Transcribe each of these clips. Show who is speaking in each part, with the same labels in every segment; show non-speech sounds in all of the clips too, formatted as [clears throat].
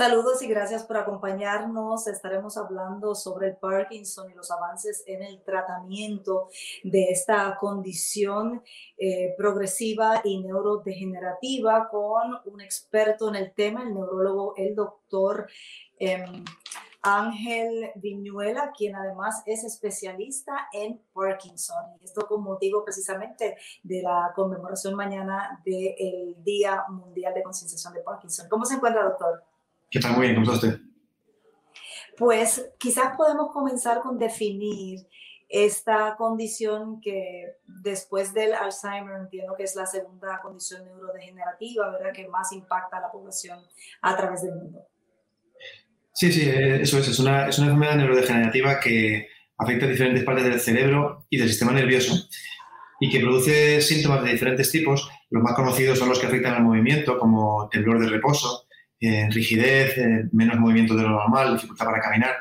Speaker 1: Saludos y gracias por acompañarnos. Estaremos hablando sobre el Parkinson y los avances en el tratamiento de esta condición eh, progresiva y neurodegenerativa con un experto en el tema, el neurólogo, el doctor. Em, Ángel Viñuela, quien además es especialista en Parkinson. Y esto con motivo precisamente de la conmemoración mañana del Día Mundial de Concienciación de Parkinson. ¿Cómo se encuentra, doctor?
Speaker 2: ¿Qué tal? Muy bien, ¿cómo está usted?
Speaker 1: Pues quizás podemos comenzar con definir esta condición que después del Alzheimer entiendo que es la segunda condición neurodegenerativa, ¿verdad? Que más impacta a la población a través del mundo.
Speaker 2: Sí, sí, eso es. Es una, es una enfermedad neurodegenerativa que afecta a diferentes partes del cerebro y del sistema nervioso y que produce síntomas de diferentes tipos. Los más conocidos son los que afectan al movimiento, como temblor de reposo, rigidez, menos movimiento de lo normal, dificultad para caminar.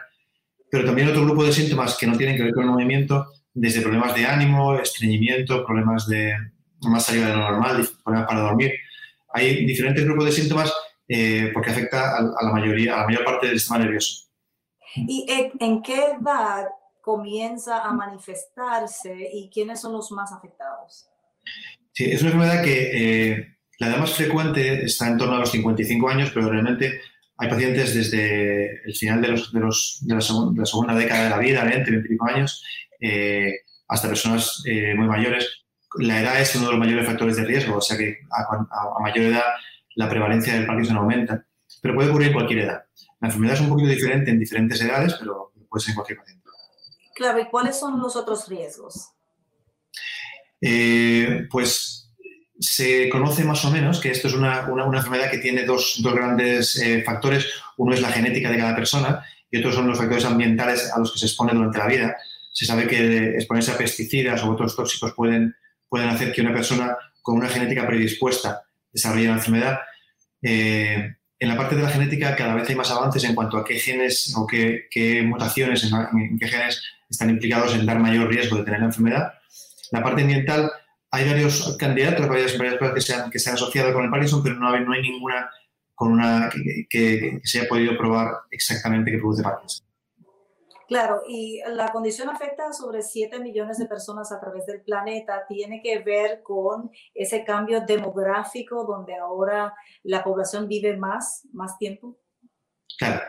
Speaker 2: Pero también otro grupo de síntomas que no tienen que ver con el movimiento, desde problemas de ánimo, estreñimiento, problemas de más allá de lo normal, problemas para dormir. Hay diferentes grupos de síntomas eh, porque afecta a, la mayoría, a la mayor parte del sistema nervioso.
Speaker 1: ¿Y en qué edad comienza a manifestarse y quiénes son los más afectados?
Speaker 2: Sí, es una enfermedad que eh, la edad más frecuente está en torno a los 55 años, pero realmente hay pacientes desde el final de, los, de, los, de, la, segunda, década de la vida, 20, 25 años, eh, hasta personas eh, muy mayores. La edad es uno de los mayores factores de riesgo, o sea que a, mayor edad la prevalencia del Parkinson aumenta, pero puede ocurrir en cualquier edad. La enfermedad es un poquito diferente en diferentes edades, pero puede ser en cualquier paciente.
Speaker 1: Claro, ¿y cuáles son los otros riesgos?
Speaker 2: Eh, pues se conoce más o menos que esto es una, enfermedad que tiene dos, grandes eh, factores. Uno es la genética de cada persona y otros son los factores ambientales a los que se expone durante la vida. Se sabe que exponerse a pesticidas o otros tóxicos pueden, pueden hacer que una persona con una genética predispuesta desarrolle la enfermedad. Eh, en la parte de la genética cada vez hay más avances en cuanto a qué genes o qué, mutaciones en, en, qué genes están implicados en dar mayor riesgo de tener la enfermedad. La parte ambiental hay varios candidatos, varias, varias cosas que se, han, que se han asociado con el Parkinson, pero no hay, no hay ninguna con una que, se haya podido probar exactamente que produce Parkinson.
Speaker 1: Claro, y la condición afecta a sobre 7 millones de personas a través del planeta. Tiene que ver con ese cambio demográfico donde ahora la población vive más, más tiempo.
Speaker 2: Claro,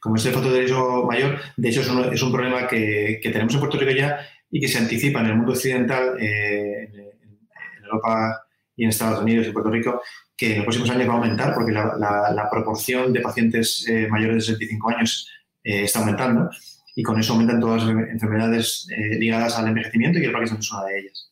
Speaker 2: como es el fotoderecho mayor, de hecho es un, es un problema que, que, tenemos en Puerto Rico ya y que se anticipa en el mundo occidental, eh, Europa y en Estados Unidos y Puerto Rico, que en los próximos años va a aumentar porque la, proporción de pacientes eh, mayores de 65 años eh, está aumentando y con eso aumentan todas las enfermedades eh, ligadas al envejecimiento y el Parkinson es una de ellas.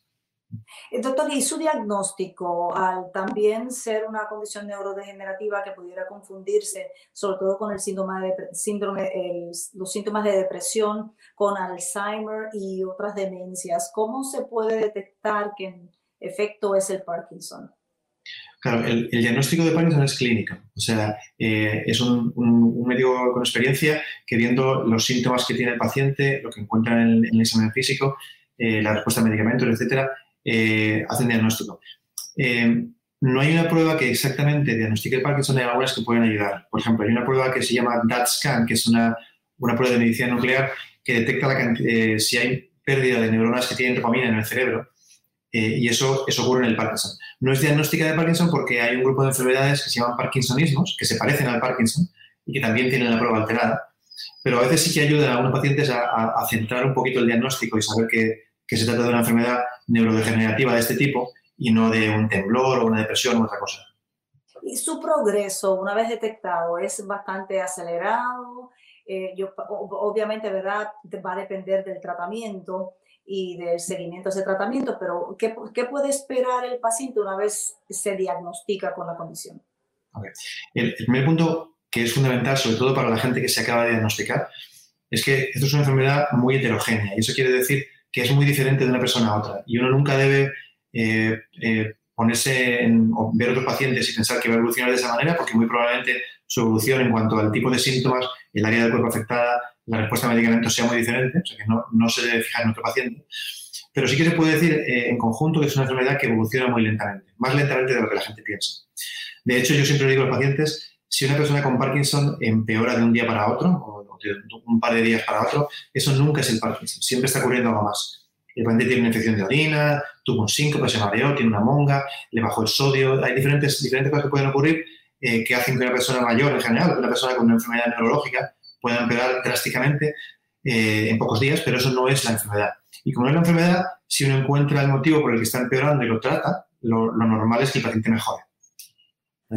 Speaker 1: Doctor, ¿y su diagnóstico al también ser una condición neurodegenerativa que pudiera confundirse, sobre todo con el síndrome de, síndrome, los síntomas de depresión, con Alzheimer y otras demencias? ¿Cómo se puede detectar que efecto es el Parkinson?
Speaker 2: Claro, el, diagnóstico de Parkinson es clínico, o sea, eh, es un, médico con experiencia que viendo los síntomas que tiene el paciente, lo que encuentra en el, examen físico, eh, la respuesta a medicamentos, etcétera, eh, hace un diagnóstico. no hay una prueba que exactamente diagnostique el Parkinson, hay algunas que pueden ayudar. Por ejemplo, hay una prueba que se llama DAT-SCAN, que es una, prueba de medicina nuclear que detecta la, si hay pérdida de neuronas que tienen dopamina en el cerebro eh, y eso, eso ocurre en el Parkinson. No es diagnóstica de Parkinson porque hay un grupo de enfermedades que se llaman Parkinsonismos, que se parecen al Parkinson y que también tienen la prueba alterada, pero a veces sí que ayudan a algunos pacientes a, centrar un poquito el diagnóstico y saber que, que, se trata de una enfermedad neurodegenerativa de este tipo y no de un temblor o una depresión o otra cosa.
Speaker 1: Y su progreso, una vez detectado, es bastante acelerado. Eh, yo, obviamente, ¿verdad? Va a depender del tratamiento, y del seguimiento de tratamiento, pero ¿qué, ¿qué, puede esperar el paciente una vez se diagnostica con la condición?
Speaker 2: El, primer punto que es fundamental, sobre todo para la gente que se acaba de diagnosticar, es que esto es una enfermedad muy heterogénea y eso quiere decir que es muy diferente de una persona a otra y uno nunca debe eh, eh, ponerse en, ver otros pacientes y pensar que va a evolucionar de esa manera porque muy probablemente su evolución en cuanto al tipo de síntomas, el área del cuerpo afectada, la respuesta a medicamentos sea muy diferente, o sea que no, no se debe fijar en otro paciente. Pero sí que se puede decir eh, en conjunto que es una enfermedad que evoluciona muy lentamente, más lentamente de lo que la gente piensa. De hecho, yo siempre digo a los pacientes, si una persona con Parkinson empeora de un día para otro, o de un par de días para otro, eso nunca es el Parkinson, siempre está ocurriendo algo más. El paciente tiene una infección de orina, tuvo un síncope, se mareó, tiene una monga, le bajó el sodio, hay diferentes, diferentes cosas que pueden ocurrir eh, que hacen que una persona mayor en general, una persona con una enfermedad neurológica, pueda empeorar drásticamente eh, en pocos días, pero eso no es la enfermedad. Y como no es la enfermedad, si uno encuentra el motivo por el que está empeorando y lo trata, lo, normal es que el paciente mejore.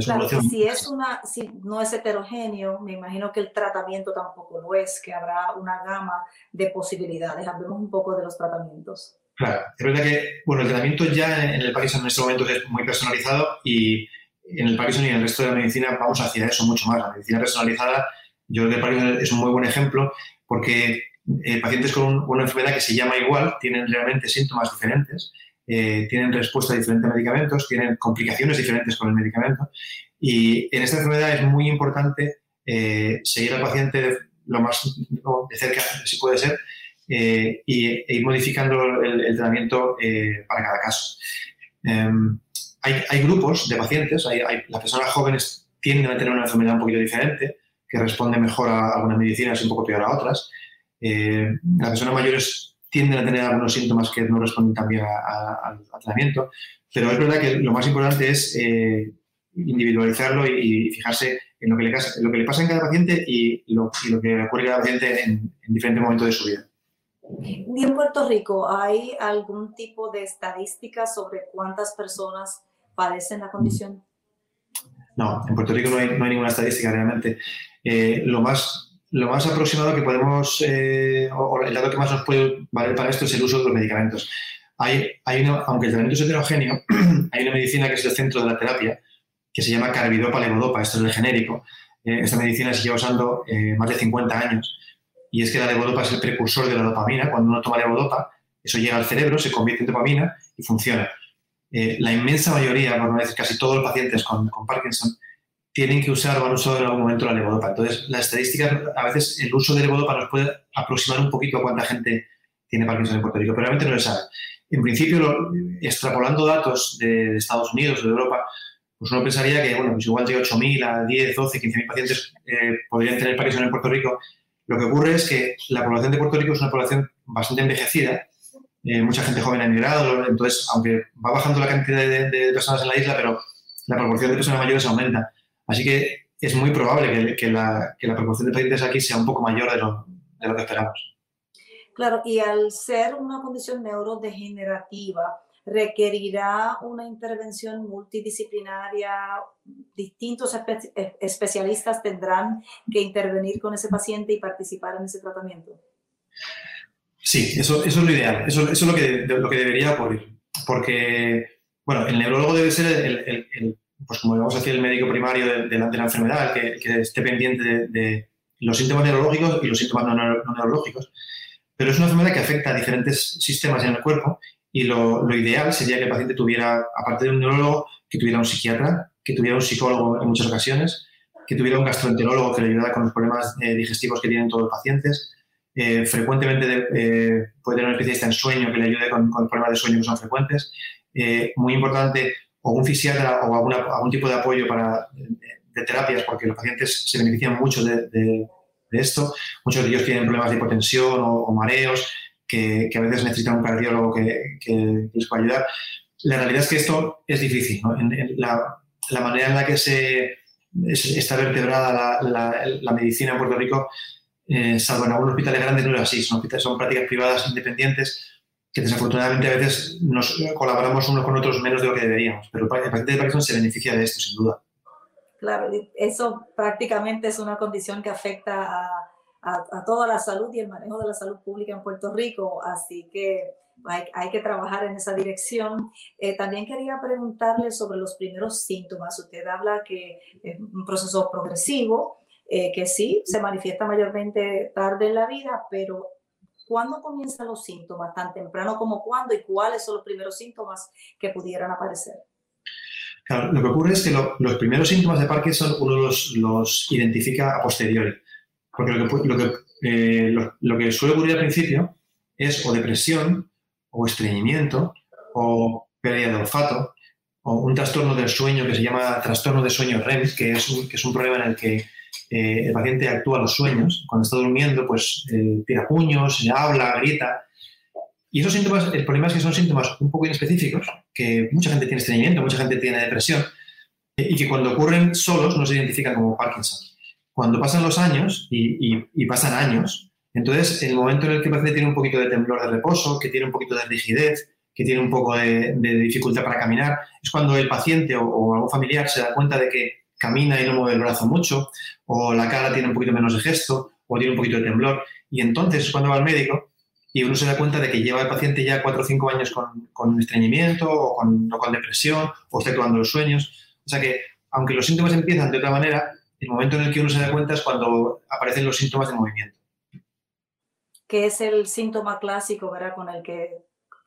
Speaker 1: Claro, si, es una, si no es heterogéneo, me imagino que el tratamiento tampoco lo es, que habrá una gama de posibilidades. Hablemos un poco de los tratamientos.
Speaker 2: Claro, es verdad que bueno, el tratamiento ya en el Parkinson en este momento es muy personalizado y en el Parkinson y en el resto de la medicina vamos hacia eso mucho más. La medicina personalizada, yo creo que el Parkinson es un muy buen ejemplo porque eh, pacientes con una enfermedad que se llama igual tienen realmente síntomas diferentes, eh, tienen respuesta a diferentes medicamentos, tienen complicaciones diferentes con el medicamento. Y en esta enfermedad es muy importante eh, seguir al paciente lo más de cerca, si puede ser, y, e ir modificando el, tratamiento para cada caso. Em, hay, hay, grupos de pacientes, hay, las personas jóvenes tienden a tener una enfermedad un poquito diferente, que responde mejor a algunas medicinas y un poco peor a otras. Eh, las personas mayores tienden a tener algunos síntomas que no responden también al tratamiento, pero es verdad que lo más importante es eh, individualizarlo y, fijarse en lo que, le, pasa en cada paciente y lo, lo que ocurre en cada paciente en, diferentes momentos de su vida.
Speaker 1: ¿Y en Puerto Rico hay algún tipo de estadística sobre cuántas personas padecen la condición?
Speaker 2: No, en Puerto Rico no hay, no ninguna estadística realmente. Eh, lo más lo más aproximado que podemos, eh, o el dato que más nos puede valer para esto es el uso de los medicamentos. Hay, hay aunque el tratamiento es heterogéneo, [clears throat] hay una medicina que es el centro de la terapia, que se llama carbidopa levodopa, esto es el genérico. Eh, esta medicina se lleva usando más de 50 años. Y es que la levodopa es el precursor de la dopamina. Cuando uno toma levodopa, eso llega al cerebro, se convierte en dopamina y funciona. La inmensa mayoría, por no decir casi todos los pacientes con, con Parkinson, tienen que usar o han usado en algún momento la levodopa. Entonces, las estadísticas, a veces el uso de levodopa nos puede aproximar un poquito a cuánta gente tiene Parkinson en Puerto Rico, pero realmente no se sabe. En principio, extrapolando datos de Estados Unidos o de Europa, pues uno pensaría que, bueno, pues igual de 8.000 a 10, 12, 15.000 pacientes eh, podrían tener Parkinson en Puerto Rico. Lo que ocurre es que la población de Puerto Rico es una población bastante envejecida, eh, mucha gente joven ha emigrado, entonces, aunque va bajando la cantidad de, de personas en la isla, pero la proporción de personas mayores aumenta. Así que es muy probable que, la, proporción de pacientes aquí sea un poco mayor de lo, que esperamos.
Speaker 1: Claro, y al ser una condición neurodegenerativa, requerirá una intervención multidisciplinaria, distintos especialistas tendrán que intervenir con ese paciente y participar en ese tratamiento.
Speaker 2: Sí, eso, es lo ideal, eso, es lo que, lo que debería ocurrir, porque, bueno, el neurólogo debe ser el pues como vamos a decir, el médico primario de, la, enfermedad, que, esté pendiente de, los síntomas neurológicos y los síntomas no, neurológicos. Pero es una enfermedad que afecta a diferentes sistemas en el cuerpo y lo, ideal sería que el paciente tuviera, aparte de un neurólogo, que tuviera un psiquiatra, que tuviera un psicólogo en muchas ocasiones, que tuviera un gastroenterólogo que le ayudara con los problemas eh, digestivos que tienen todos los pacientes. Eh, frecuentemente eh, puede tener un especialista en sueño que le ayude con, con problemas de sueño que son frecuentes. muy importante, o un fisiatra o algún tipo de apoyo para, de, terapias, porque los pacientes se benefician mucho de, esto. Muchos de ellos tienen problemas de hipotensión o, mareos, que, a veces necesitan un cardiólogo que, les pueda ayudar. La realidad es que esto es difícil. la, manera en la que se, está vertebrada la, medicina en Puerto Rico, eh, salvo en algunos hospitales grandes, no es así. Son, son prácticas privadas independientes que desafortunadamente a veces nos colaboramos unos con otros menos de lo que deberíamos, pero el paciente de Parkinson se beneficia de esto, sin duda.
Speaker 1: Claro, eso prácticamente es una condición que afecta a, a, toda la salud y el manejo de la salud pública en Puerto Rico, así que hay, hay que trabajar en esa dirección. Eh, también quería preguntarle sobre los primeros síntomas. Usted habla que es un proceso progresivo, eh, que sí, se manifiesta mayormente tarde en la vida, pero ¿cuándo comienzan los síntomas? ¿Tan temprano como cuándo? ¿Y cuáles son los primeros síntomas que pudieran aparecer?
Speaker 2: Claro, lo que ocurre es que los primeros síntomas de Parkinson uno los, identifica a posteriori. Porque lo que, eh, lo que suele ocurrir al principio es o depresión, o estreñimiento, o pérdida de olfato, o un trastorno del sueño que se llama trastorno de sueño REM, que es un, que es un problema en el que eh, el paciente actúa los sueños. Cuando está durmiendo, pues eh, tira puños, habla, grita. Y esos síntomas, el problema es que son síntomas un poco inespecíficos, que mucha gente tiene estreñimiento, mucha gente tiene depresión, y que cuando ocurren solos no se identifican como Parkinson. Cuando pasan los años, y, y pasan años, entonces, en el momento en el que el paciente tiene un poquito de temblor de reposo, que tiene un poquito de rigidez, que tiene un poco de, dificultad para caminar, es cuando el paciente o, algún familiar se da cuenta de que camina y no mueve el brazo mucho, o la cara tiene un poquito menos de gesto, o tiene un poquito de temblor. Y entonces es cuando va al médico y uno se da cuenta de que lleva el paciente ya cuatro o cinco años con, estreñimiento o con, con, depresión o está actuando los sueños. O sea que, aunque los síntomas empiezan de otra manera, el momento en el que uno se da cuenta es cuando aparecen los síntomas de movimiento
Speaker 1: que es el síntoma clásico, ¿verdad? Con el que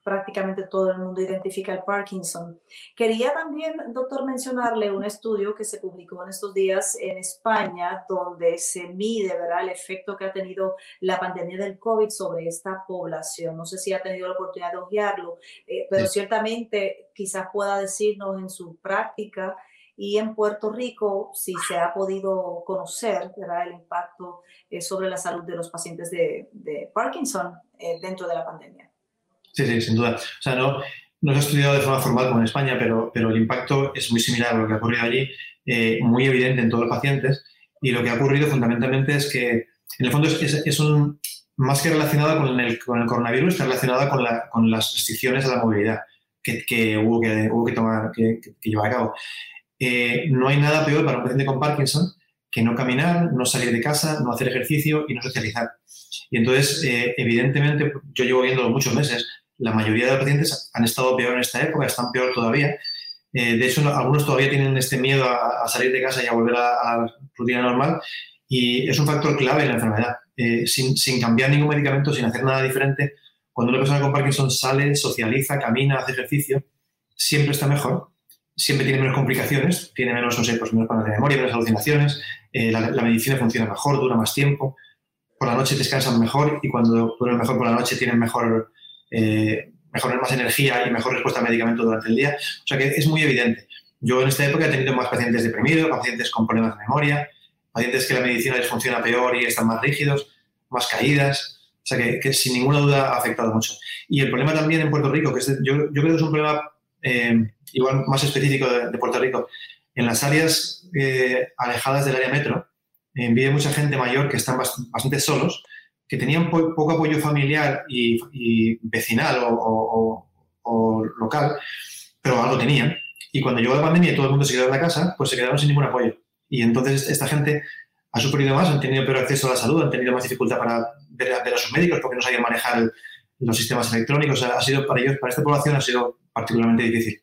Speaker 1: prácticamente todo el mundo identifica el Parkinson. Quería también, doctor, mencionarle un estudio que se publicó en estos días en España, donde se mide ¿verdad? el efecto que ha tenido la pandemia del COVID sobre esta población. No sé si ha tenido la oportunidad de ojearlo, eh, pero ciertamente quizás pueda decirnos en su práctica y en Puerto Rico si se ha podido conocer ¿verdad? el impacto eh, sobre la salud de los pacientes de, Parkinson eh, dentro de la pandemia.
Speaker 2: Sí, sí, sin duda. O sea, no, no se ha estudiado de forma formal como en España, pero, pero el impacto es muy similar a lo que ha ocurrido allí, eh, muy evidente en todos los pacientes. Y lo que ha ocurrido fundamentalmente es que, en el fondo, es, es, un, más que relacionado con el, con el coronavirus, está relacionada con, la, con las restricciones a la movilidad que, que hubo, que, hubo que tomar, que, que llevar a cabo. Eh, no hay nada peor para un paciente con Parkinson que no caminar, no salir de casa, no hacer ejercicio y no socializar. Y entonces, eh, evidentemente, yo llevo viendo muchos meses, la mayoría de los pacientes han estado peor en esta época, están peor todavía. Eh, de hecho, algunos todavía tienen este miedo a, salir de casa y a volver a, la rutina normal. Y es un factor clave en la enfermedad. sin, sin cambiar ningún medicamento, sin hacer nada diferente, cuando una persona con Parkinson sale, socializa, camina, hace ejercicio, siempre está mejor siempre tiene menos complicaciones, tiene menos, no sé, pues menos problemas de memoria, menos alucinaciones, eh, la, medicina funciona mejor, dura más tiempo, por la noche descansan mejor y cuando duermen mejor por la noche tienen mejor, eh, mejor, más energía y mejor respuesta al medicamento durante el día. O sea que es muy evidente. Yo en esta época he tenido más pacientes deprimidos, pacientes con problemas de memoria, pacientes que la medicina les funciona peor y están más rígidos, más caídas. O sea que, sin ninguna duda ha afectado mucho. Y el problema también en Puerto Rico, que yo, yo creo que es un problema eh, igual más específico de, Puerto Rico, en las áreas eh, alejadas del área metro, eh, mucha gente mayor que están bastante solos, que tenían poco apoyo familiar y, vecinal o, local, pero algo tenían. Y cuando llegó la pandemia y todo el mundo se quedó en la casa, pues se quedaron sin ningún apoyo. Y entonces esta gente ha sufrido más, han tenido peor acceso a la salud, han tenido más dificultad para ver, a sus médicos porque no sabían manejar los sistemas electrónicos. ha sido para ellos, para esta población, ha sido particularmente difícil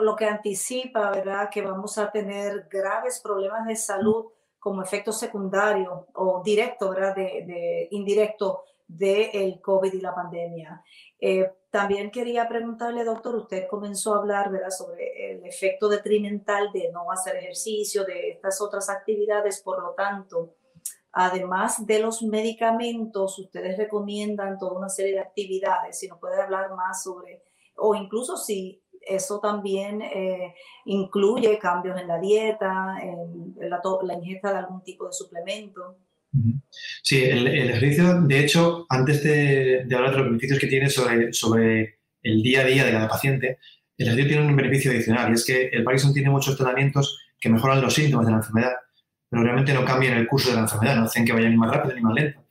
Speaker 1: lo que anticipa, ¿verdad? Que vamos a tener graves problemas de salud como efecto secundario o directo, ¿verdad? De, indirecto del el COVID y la pandemia. Eh, también quería preguntarle, doctor, usted comenzó a hablar, ¿verdad? Sobre el efecto detrimental de no hacer ejercicio, de estas otras actividades, por lo tanto, además de los medicamentos, ustedes recomiendan toda una serie de actividades, si nos puede hablar más sobre, o incluso si eso también eh, incluye cambios en la dieta, en la, ingesta de algún tipo de suplemento.
Speaker 2: Sí, el, ejercicio, de hecho, antes de, hablar de los beneficios que tiene sobre, sobre el día a día de cada paciente, el ejercicio tiene un beneficio adicional y es que el Parkinson tiene muchos tratamientos que mejoran los síntomas de la enfermedad, pero realmente no cambian el curso de la enfermedad, no hacen que vaya ni más rápido ni más lento.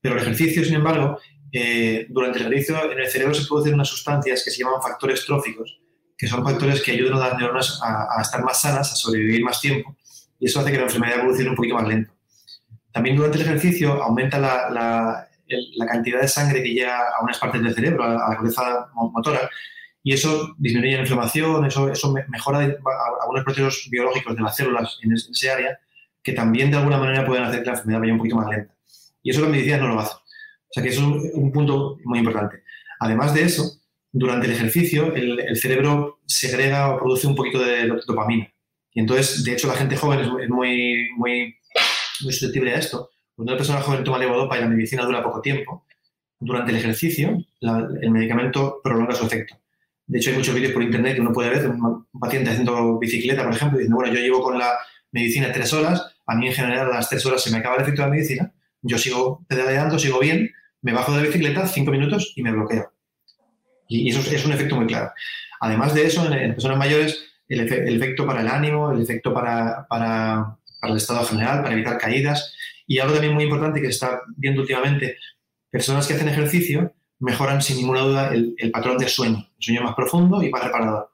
Speaker 2: Pero el ejercicio, sin embargo, eh, durante el ejercicio en el cerebro se producen unas sustancias que se llaman factores tróficos, que son factores que ayudan a las neuronas a, estar más sanas, a sobrevivir más tiempo, y eso hace que la enfermedad evolucione un poquito más lento. También durante el ejercicio aumenta la, cantidad de sangre que llega a unas partes del cerebro, a, la cabeza motora, y eso disminuye la inflamación, eso, mejora algunos procesos biológicos de las células en ese área, que también de alguna manera pueden hacer que la enfermedad vaya un poquito más lenta. Y eso las medicinas no lo hacen. O sea que eso es un, punto muy importante. Además de eso, durante el ejercicio, el, cerebro segrega o produce un poquito de dopamina. Y entonces, de hecho, la gente joven es muy, muy, muy susceptible a esto. Cuando una persona joven toma levodopa y la medicina dura poco tiempo, durante el ejercicio, el medicamento prolonga su efecto. De hecho, hay muchos vídeos por internet que uno puede ver un, paciente haciendo bicicleta, por ejemplo, diciendo, bueno, yo llevo con la medicina tres horas, a mí en general a las tres horas se me acaba el efecto de la medicina, yo sigo pedaleando, sigo bien, me bajo de la bicicleta cinco minutos y me bloqueo. Y, eso es, un efecto muy claro. Además de eso, en, personas mayores, el, efecto para el ánimo, el efecto para, para, el estado general, para evitar caídas. Y algo también muy importante que se está viendo últimamente, personas que hacen ejercicio mejoran sin ninguna duda el, patrón de sueño, el sueño más profundo y más reparador.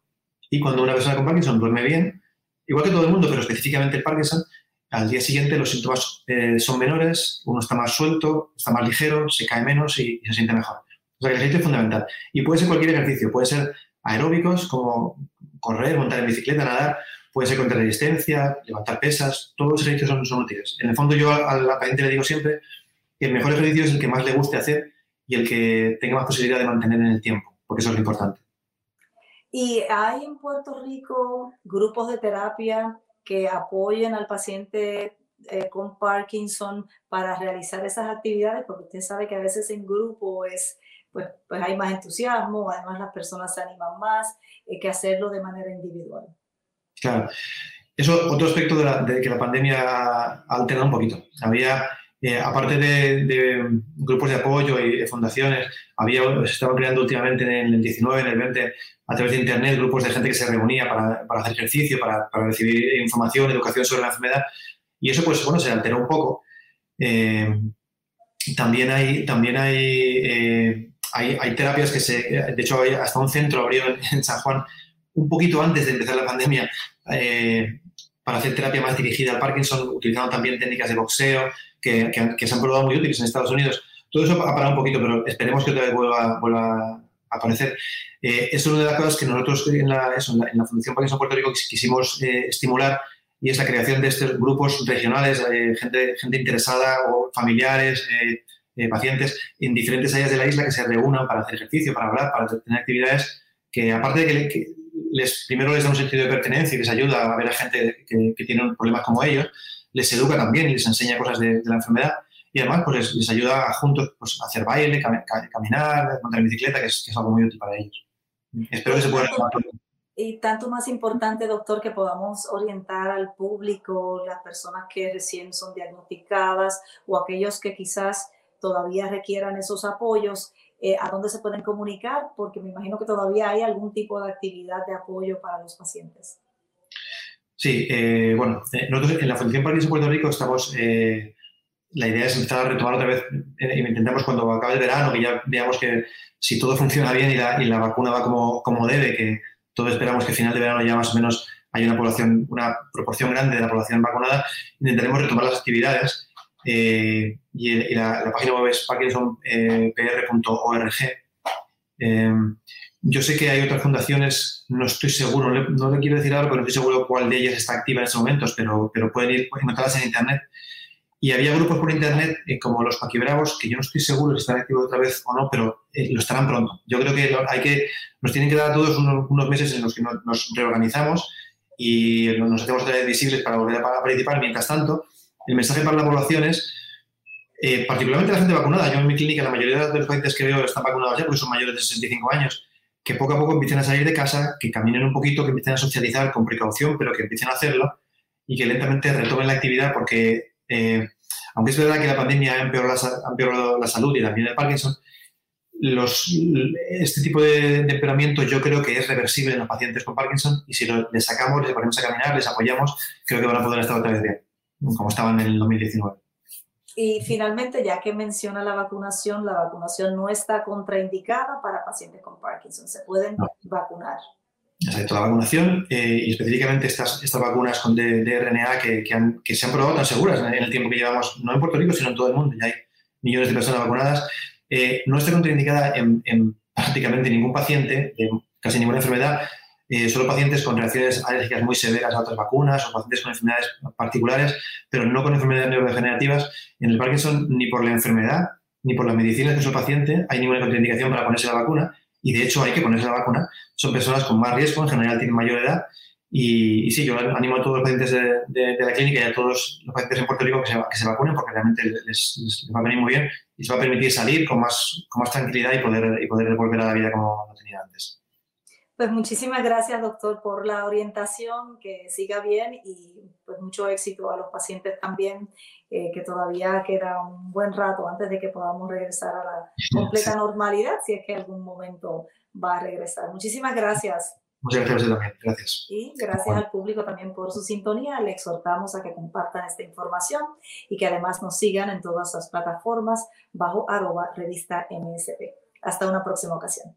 Speaker 2: Y cuando una persona con Parkinson duerme bien, igual que todo el mundo, pero específicamente el Parkinson, al día siguiente los síntomas eh, son menores, uno está más suelto, está más ligero, se cae menos y, se siente mejor. O sea, el ejercicio es fundamental. Y puede ser cualquier ejercicio, puede ser aeróbicos como correr, montar en bicicleta, nadar, puede ser contra resistencia, levantar pesas, todos los ejercicios son, son útiles. En el fondo yo a la paciente le digo siempre el mejor ejercicio es el que más le guste hacer y el que tenga más posibilidad de mantener en el tiempo, porque eso es lo importante.
Speaker 1: ¿Y hay en Puerto Rico grupos de terapia que apoyen al paciente eh, con Parkinson para realizar esas actividades? Porque usted sabe que a veces en grupo es, pues, pues hay más entusiasmo, además las personas se animan más eh, que hacerlo de manera individual.
Speaker 2: Claro. Eso, otro aspecto de, que la pandemia ha alterado un poquito. Había eh, aparte de, grupos de apoyo y fundaciones, había, se estaban creando últimamente en el 19, en el 20, a través de Internet, grupos de gente que se reunía para, para hacer ejercicio, para, para, recibir información, educación sobre la enfermedad. Y eso, pues, bueno, se alteró un poco. Eh, también hay, también eh, hay, hay, terapias que se... De hecho, hasta un centro abrió en, San Juan un poquito antes de empezar la pandemia para hacer terapia más dirigida al Parkinson, utilizando también técnicas de boxeo, que, se han probado muy útiles en Estados Unidos. Todo eso ha parado un poquito, pero esperemos que otra vez vuelva, a aparecer. Eh, es una de las cosas que nosotros en la, en la, Fundación Parkinson Puerto Rico quisimos eh, estimular y es la creación de estos grupos regionales, eh, gente, gente interesada o familiares, pacientes en diferentes áreas de la isla que se reúnan para hacer ejercicio, para hablar, para tener actividades que aparte de que, les, primero les da un sentido de pertenencia y les ayuda a ver a gente que, que tiene problemas como ellos, les educa también y les enseña cosas de, la enfermedad y además pues les, ayuda a juntos pues, a hacer baile, caminar, montar en bicicleta, que es, algo muy útil para ellos. Espero que se pueda
Speaker 1: y tanto más importante, doctor, que podamos orientar al público, las personas que recién son diagnosticadas o aquellos que quizás todavía requieran esos apoyos, eh, a dónde se pueden comunicar, porque me imagino que todavía hay algún tipo de actividad de apoyo para los pacientes.
Speaker 2: Sí, eh, bueno, eh, nosotros en la Fundación Parkinson Puerto Rico estamos, eh, la idea es empezar a retomar otra vez, y intentamos cuando acabe el verano, que ya veamos que si todo funciona bien y la, y la vacuna va como, como debe, que todos esperamos que a final de verano ya más o menos hay una población, una proporción grande de la población vacunada, intentaremos retomar las actividades y, la, página web es parkinsonpr.org. Yo sé que hay otras fundaciones, no estoy seguro, no le quiero decir algo, pero no estoy seguro cuál de ellas está activa en estos momentos, pero, pero pueden ir encontrarlas en Internet. Y había grupos por Internet eh, como los Paquibravos, que yo no estoy seguro si están activos otra vez o no, pero eh, lo estarán pronto. Yo creo que, hay que nos tienen que dar a todos unos, meses en los que nos, reorganizamos y nos hacemos visibles para volver a participar. Mientras tanto, el mensaje para la población es, eh, particularmente la gente vacunada, yo en mi clínica la mayoría de los pacientes que veo están vacunados ya porque son mayores de 65 años, que poco a poco empiecen a salir de casa, que caminen un poquito, que empiecen a socializar con precaución, pero que empiecen a hacerlo y que lentamente retomen la actividad porque, eh, aunque es verdad que la pandemia ha empeorado la, salud y también el Parkinson, este tipo de, empeoramiento yo creo que es reversible en los pacientes con Parkinson y si les sacamos, les ponemos a caminar, les apoyamos, creo que van a poder estar otra vez bien, como estaban en el 2019.
Speaker 1: Y finalmente, ya que menciona la vacunación, la vacunación no está contraindicada para pacientes con Parkinson. Se pueden vacunar.
Speaker 2: Exacto, la vacunación eh, y específicamente estas, estas vacunas con de, RNA que, que, se han probado tan seguras en el tiempo que llevamos, no en Puerto Rico, sino en todo el mundo. Ya hay millones de personas vacunadas. Eh, no está contraindicada en, prácticamente ningún paciente de casi ninguna enfermedad eh, solo pacientes con reacciones alérgicas muy severas a otras vacunas o pacientes con enfermedades particulares, pero no con enfermedades neurodegenerativas. En el Parkinson, ni por la enfermedad ni por las medicinas que usa el paciente hay ninguna contraindicación para ponerse la vacuna y de hecho hay que ponerse la vacuna. Son personas con más riesgo, en general tienen mayor edad y, sí, yo animo a todos los pacientes de, la clínica y a todos los pacientes en Puerto Rico que se, que se vacunen porque realmente les, va a venir muy bien y se va a permitir salir con más, con más tranquilidad y poder, y poder volver a la vida como lo tenía antes.
Speaker 1: Pues muchísimas gracias, doctor, por la orientación, que siga bien y pues mucho éxito a los pacientes también, eh, que todavía queda un buen rato antes de que podamos regresar a la completa normalidad, si es que algún momento va a regresar. Muchísimas gracias.
Speaker 2: Muchas gracias también. Gracias.
Speaker 1: Y gracias al público también por su sintonía. Le exhortamos a que compartan esta información y que además nos sigan en todas las plataformas bajo arroba revista MSP. Hasta una próxima ocasión.